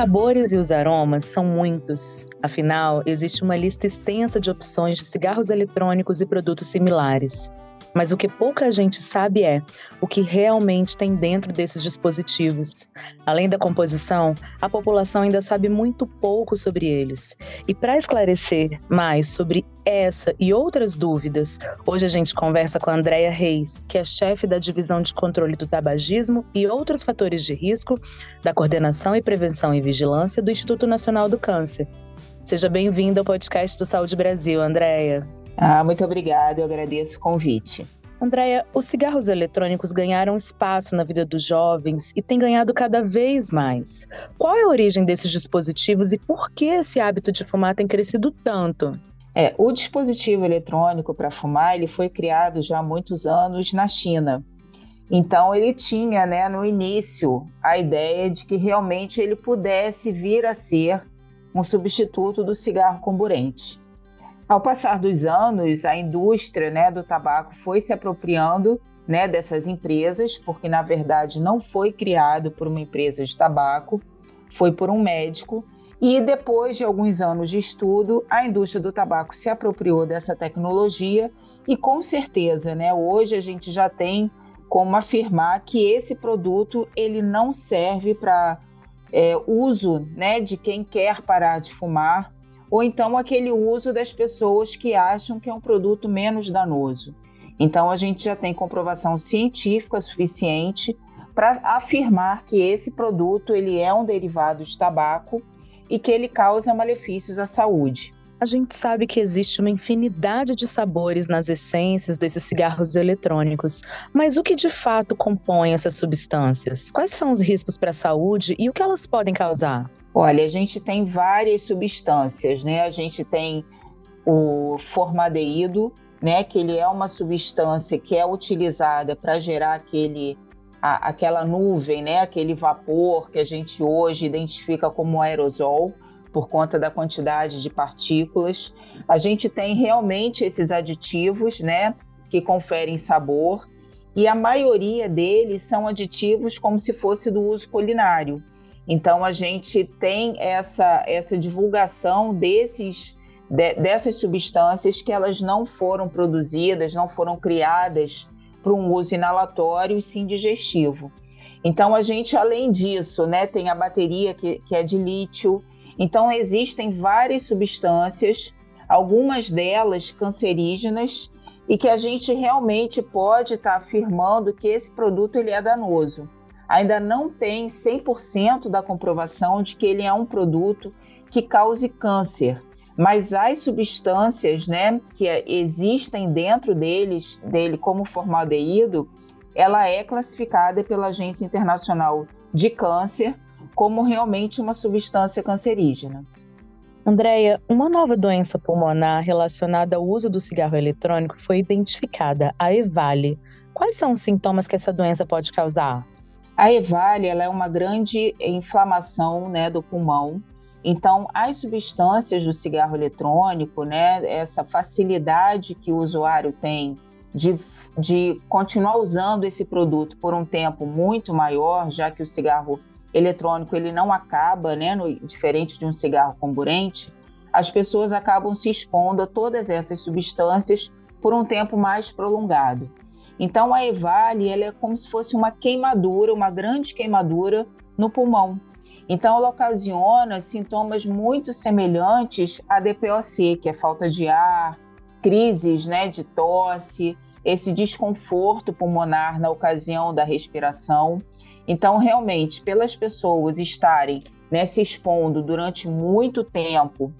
Sabores e os aromas são muitos. Afinal, existe uma lista extensa de opções de cigarros eletrônicos e produtos similares. Mas o que pouca gente sabe é o que realmente tem dentro desses dispositivos. Além da composição, a população ainda sabe muito pouco sobre eles. E para esclarecer mais sobre essa e outras dúvidas, hoje a gente conversa com a Andrea Reis, que é chefe da Divisão de Controle do Tabagismo e outros fatores de risco da Coordenação e Prevenção e Vigilância do Instituto Nacional do Câncer. Seja bem-vinda ao podcast do Saúde Brasil, Andrea. Ah, muito obrigada, eu agradeço o convite. Andréia, os cigarros eletrônicos ganharam espaço na vida dos jovens e têm ganhado cada vez mais. Qual é a origem desses dispositivos e por que esse hábito de fumar tem crescido tanto? É, o dispositivo eletrônico para fumar ele foi criado já há muitos anos na China. Então ele tinha, né, no início, a ideia de que realmente ele pudesse vir a ser um substituto do cigarro comburente. Ao passar dos anos, a indústria né, do tabaco foi se apropriando né, dessas empresas, porque na verdade não foi criado por uma empresa de tabaco, foi por um médico. E depois de alguns anos de estudo, a indústria do tabaco se apropriou dessa tecnologia e com certeza, né, hoje a gente já tem como afirmar que esse produto ele não serve para é, uso né, de quem quer parar de fumar ou então aquele uso das pessoas que acham que é um produto menos danoso. Então a gente já tem comprovação científica suficiente para afirmar que esse produto ele é um derivado de tabaco e que ele causa malefícios à saúde. A gente sabe que existe uma infinidade de sabores nas essências desses cigarros eletrônicos, mas o que de fato compõe essas substâncias? Quais são os riscos para a saúde e o que elas podem causar? Olha, a gente tem várias substâncias, né? A gente tem o formaldeído, né? Que ele é uma substância que é utilizada para gerar aquele, a, aquela nuvem, né? Aquele vapor que a gente hoje identifica como aerosol por conta da quantidade de partículas. A gente tem realmente esses aditivos, né? Que conferem sabor e a maioria deles são aditivos como se fosse do uso culinário. Então a gente tem essa, essa divulgação desses, de, dessas substâncias que elas não foram produzidas, não foram criadas para um uso inalatório e sim digestivo. Então a gente, além disso, né, tem a bateria que, que é de lítio. Então existem várias substâncias, algumas delas cancerígenas, e que a gente realmente pode estar tá afirmando que esse produto ele é danoso ainda não tem 100% da comprovação de que ele é um produto que cause câncer. Mas as substâncias né, que existem dentro deles, dele como formaldeído, ela é classificada pela Agência Internacional de Câncer como realmente uma substância cancerígena. Andréia, uma nova doença pulmonar relacionada ao uso do cigarro eletrônico foi identificada, a EVALE. Quais são os sintomas que essa doença pode causar? A EVALE ela é uma grande inflamação né, do pulmão. Então, as substâncias do cigarro eletrônico, né, essa facilidade que o usuário tem de, de continuar usando esse produto por um tempo muito maior, já que o cigarro eletrônico ele não acaba, né, no, diferente de um cigarro comburente, as pessoas acabam se expondo a todas essas substâncias por um tempo mais prolongado. Então a EVALE ela é como se fosse uma queimadura, uma grande queimadura no pulmão. Então ela ocasiona sintomas muito semelhantes à DPOC, que é falta de ar, crises né, de tosse, esse desconforto pulmonar na ocasião da respiração. Então, realmente, pelas pessoas estarem né, se expondo durante muito tempo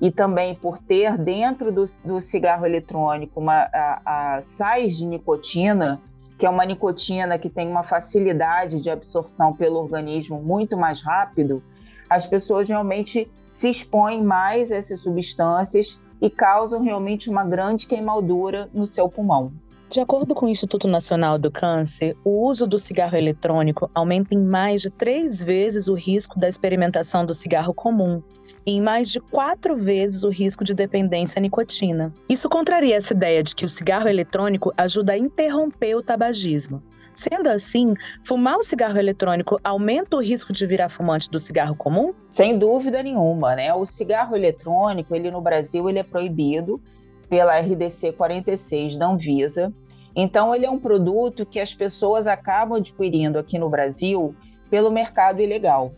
e também por ter dentro do, do cigarro eletrônico uma, a, a sais de nicotina, que é uma nicotina que tem uma facilidade de absorção pelo organismo muito mais rápido, as pessoas realmente se expõem mais a essas substâncias e causam realmente uma grande queimadura no seu pulmão. De acordo com o Instituto Nacional do Câncer, o uso do cigarro eletrônico aumenta em mais de três vezes o risco da experimentação do cigarro comum em mais de quatro vezes o risco de dependência à nicotina. Isso contraria essa ideia de que o cigarro eletrônico ajuda a interromper o tabagismo. Sendo assim, fumar o cigarro eletrônico aumenta o risco de virar fumante do cigarro comum? Sem dúvida nenhuma, né? O cigarro eletrônico, ele no Brasil, ele é proibido pela RDC 46 da Anvisa. Então, ele é um produto que as pessoas acabam adquirindo aqui no Brasil pelo mercado ilegal.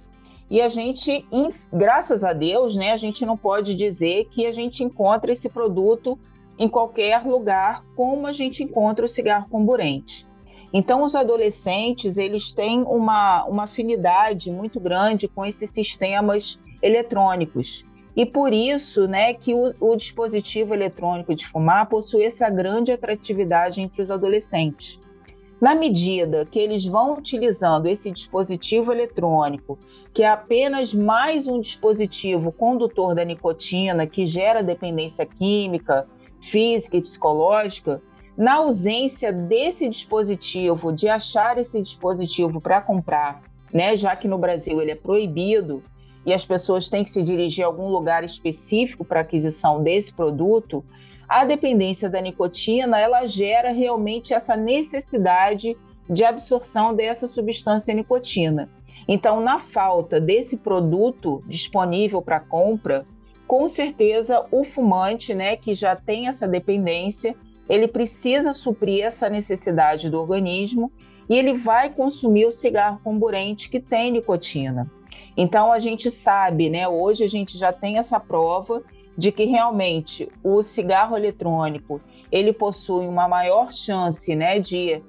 E a gente, graças a Deus, né, a gente não pode dizer que a gente encontra esse produto em qualquer lugar como a gente encontra o cigarro comburente. Então, os adolescentes, eles têm uma, uma afinidade muito grande com esses sistemas eletrônicos. E por isso né, que o, o dispositivo eletrônico de fumar possui essa grande atratividade entre os adolescentes. Na medida que eles vão utilizando esse dispositivo eletrônico, que é apenas mais um dispositivo condutor da nicotina que gera dependência química, física e psicológica, na ausência desse dispositivo, de achar esse dispositivo para comprar, né, já que no Brasil ele é proibido, e as pessoas têm que se dirigir a algum lugar específico para aquisição desse produto, a dependência da nicotina ela gera realmente essa necessidade de absorção dessa substância nicotina. Então, na falta desse produto disponível para compra, com certeza o fumante, né, que já tem essa dependência, ele precisa suprir essa necessidade do organismo e ele vai consumir o cigarro comburente que tem nicotina. Então a gente sabe, né? Hoje a gente já tem essa prova de que realmente o cigarro eletrônico ele possui uma maior chance, né, de,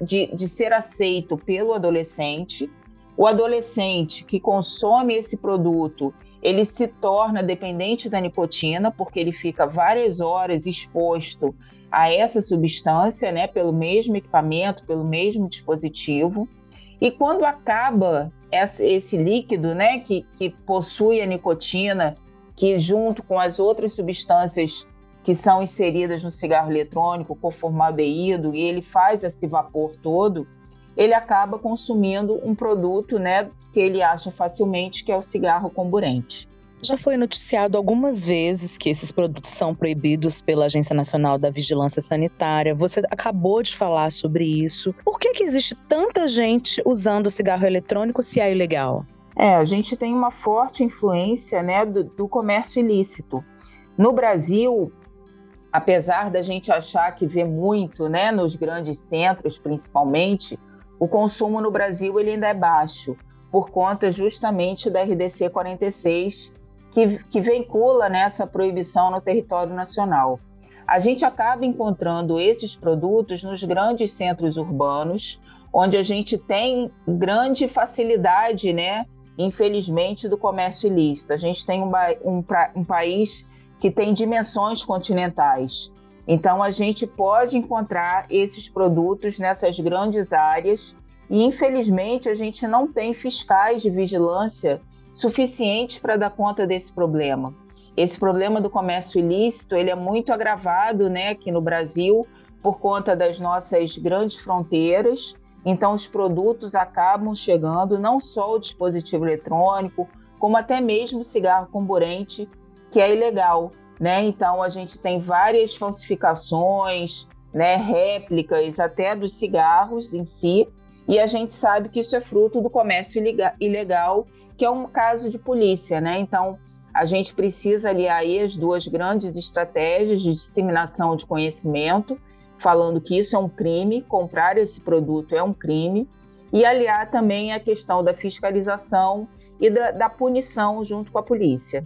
de, de ser aceito pelo adolescente. O adolescente que consome esse produto ele se torna dependente da nicotina porque ele fica várias horas exposto a essa substância, né, pelo mesmo equipamento, pelo mesmo dispositivo. E quando acaba esse líquido, né, que, que possui a nicotina, que junto com as outras substâncias que são inseridas no cigarro eletrônico, com formaldeído, e ele faz esse vapor todo, ele acaba consumindo um produto, né, que ele acha facilmente que é o cigarro comburente. Já foi noticiado algumas vezes que esses produtos são proibidos pela Agência Nacional da Vigilância Sanitária. Você acabou de falar sobre isso. Por que, que existe tanta gente usando cigarro eletrônico se é ilegal? É, a gente tem uma forte influência né, do, do comércio ilícito. No Brasil, apesar da gente achar que vê muito né, nos grandes centros, principalmente, o consumo no Brasil ele ainda é baixo, por conta justamente da RDC 46, que, que vincula nessa né, proibição no território nacional. A gente acaba encontrando esses produtos nos grandes centros urbanos, onde a gente tem grande facilidade, né? Infelizmente, do comércio ilícito. A gente tem um, um, um país que tem dimensões continentais. Então, a gente pode encontrar esses produtos nessas grandes áreas e, infelizmente, a gente não tem fiscais de vigilância suficientes para dar conta desse problema. Esse problema do comércio ilícito ele é muito agravado né, aqui no Brasil por conta das nossas grandes fronteiras. Então, os produtos acabam chegando, não só o dispositivo eletrônico, como até mesmo o cigarro comburente, que é ilegal. Né? Então, a gente tem várias falsificações, né, réplicas até dos cigarros em si, e a gente sabe que isso é fruto do comércio ilegal que é um caso de polícia, né? Então, a gente precisa aliar aí as duas grandes estratégias de disseminação de conhecimento, falando que isso é um crime, comprar esse produto é um crime, e aliar também a questão da fiscalização e da, da punição junto com a polícia.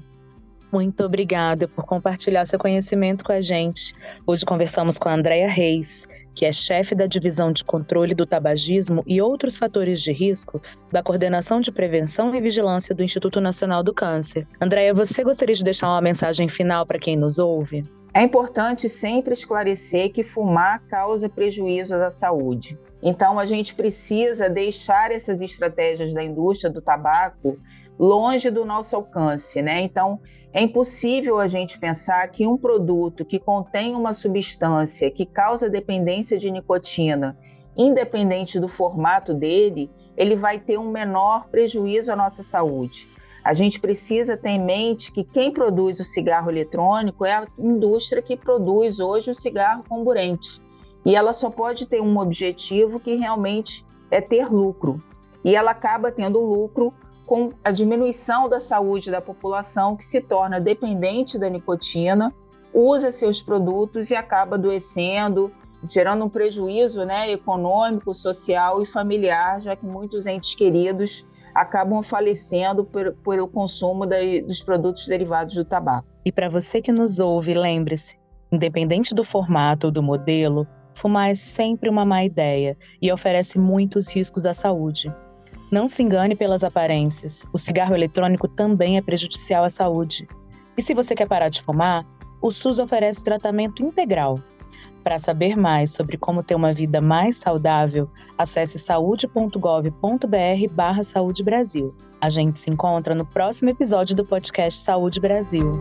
Muito obrigada por compartilhar seu conhecimento com a gente. Hoje conversamos com a Andrea Reis, que é chefe da Divisão de Controle do Tabagismo e outros fatores de risco da Coordenação de Prevenção e Vigilância do Instituto Nacional do Câncer. Andréia, você gostaria de deixar uma mensagem final para quem nos ouve? É importante sempre esclarecer que fumar causa prejuízos à saúde. Então, a gente precisa deixar essas estratégias da indústria do tabaco longe do nosso alcance, né? Então, é impossível a gente pensar que um produto que contém uma substância que causa dependência de nicotina, independente do formato dele, ele vai ter um menor prejuízo à nossa saúde. A gente precisa ter em mente que quem produz o cigarro eletrônico é a indústria que produz hoje o cigarro comburente. E ela só pode ter um objetivo que realmente é ter lucro. E ela acaba tendo lucro com a diminuição da saúde da população que se torna dependente da nicotina, usa seus produtos e acaba adoecendo, gerando um prejuízo né, econômico, social e familiar, já que muitos entes queridos acabam falecendo por, por o consumo da, dos produtos derivados do tabaco. E para você que nos ouve, lembre-se: independente do formato ou do modelo, fumar é sempre uma má ideia e oferece muitos riscos à saúde. Não se engane pelas aparências. O cigarro eletrônico também é prejudicial à saúde. E se você quer parar de fumar, o SUS oferece tratamento integral. Para saber mais sobre como ter uma vida mais saudável, acesse saude.gov.br/barra Saúde Brasil. A gente se encontra no próximo episódio do podcast Saúde Brasil.